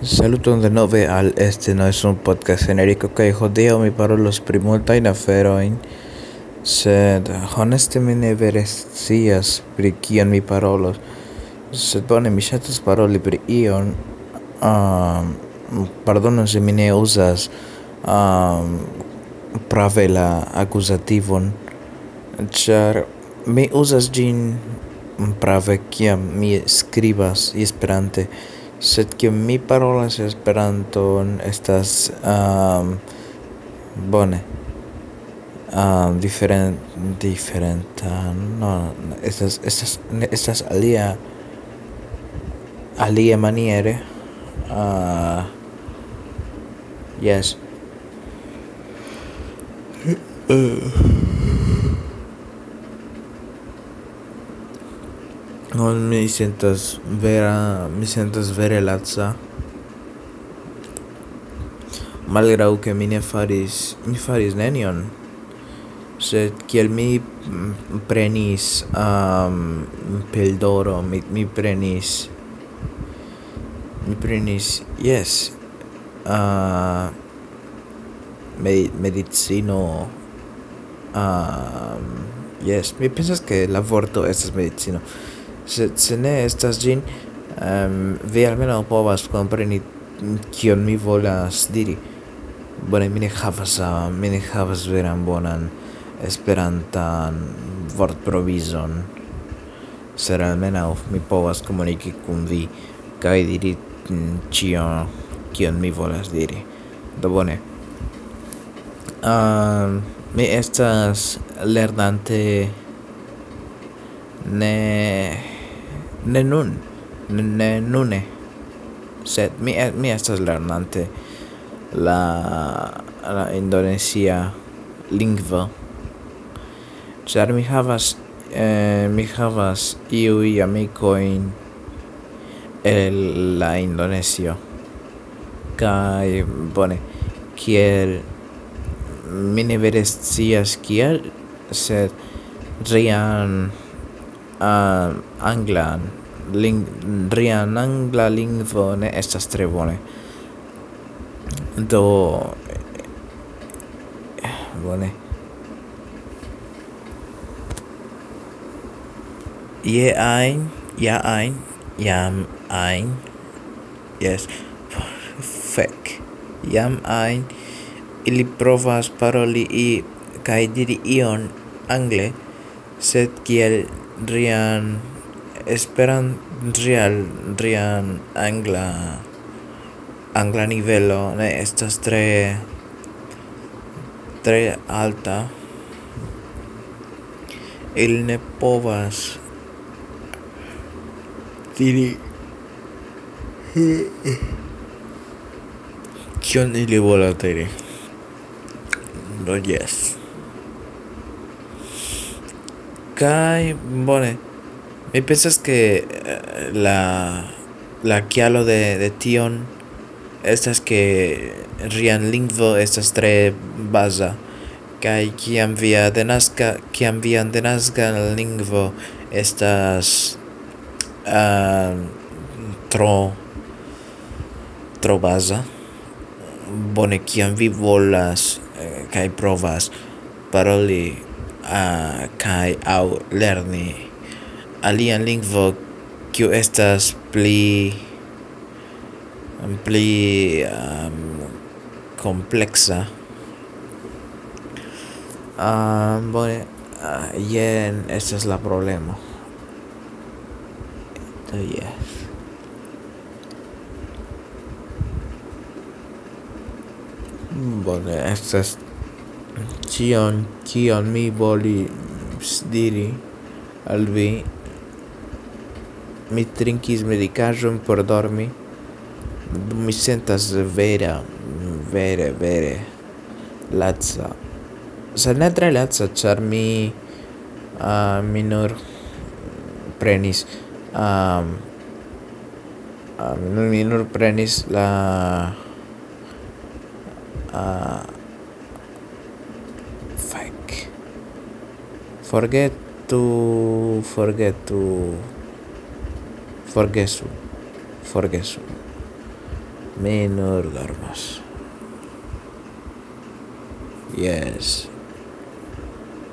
Saluton denove al este no es un podcast generico kaj jodeo mi parolos pri multajn aferojn, sed honeste mi ne vere scias pri kion mi parolos. Sed bone mi ŝatas paroli pri ion. Um, pardono se mi ne uzas um, prave la akuzativon, ĉar mi uzas ĝin prave kiam mi skribas Esperante sed que mi parolas Esperanton estas um, bone. Um, diferent diferentan no estas estas estas alia alia maniere. Uh, yes. Uh. non mi sentas vera mi sentas vere laca malgrau che mi ne faris mi faris nenion. Sed kiel mi mm, prenis um, peldoro mi, mi prenis mi prenis yes uh, me, medicino um, yes mi pensas che la vorto estas medicino se se ne estas ĝin um, vi almeno povas compreni kion mi volas diri. Bone mi ne havas uh, mi ne havas veran bonan esperantan vortprovizon. Sed almeno mi povas komuniki kun vi kaj diri mm, cio kion mi volas diri. Do bone. Um, mi estas lernante ne ne nun, ne, ne nune. Sed mi, eh, mi estas lernante la, la indonesia lingvo. Ĉar mi havas eh, mi havas iui amicoin el la Indonesio kai bone kiel mi ne vere scias kiel sed rian Ah, uh, anglan ling rian angla lingvo ne estas tre bone. Do bone. Je ein ja ein jam ein yes fek. Jam ein ili provas paroli i kai diri ion angle sed kiel rian Esperan rial rian angla angla nivelo ne estas tre tre alta. El ne povas diri kion ili volas diri? Do no, jes kai bone mi pensas que eh, la la kialo de de tion estas que rian lingvo estas tre baza kai kiam via de naska kiam via de naska lingvo estas uh, tro tro baza bone kiam vi volas eh, kai provas paroli uh, kai au lerni alian lingvo kiu estas pli pli um, complexa um, bone uh, jen estas la problemo. Do so, yes. Bone estas Cion, kion mi voli diri al vi, mi trinkis medicaĵon por dormi, mi sentas vera, vere, vere latsa se ne tre laca, char mi, uh, mi nur prenis, uh, uh, mi nur prenis la... Uh, forget to forget to forgesu forgesu Mi nur dormos. Yes.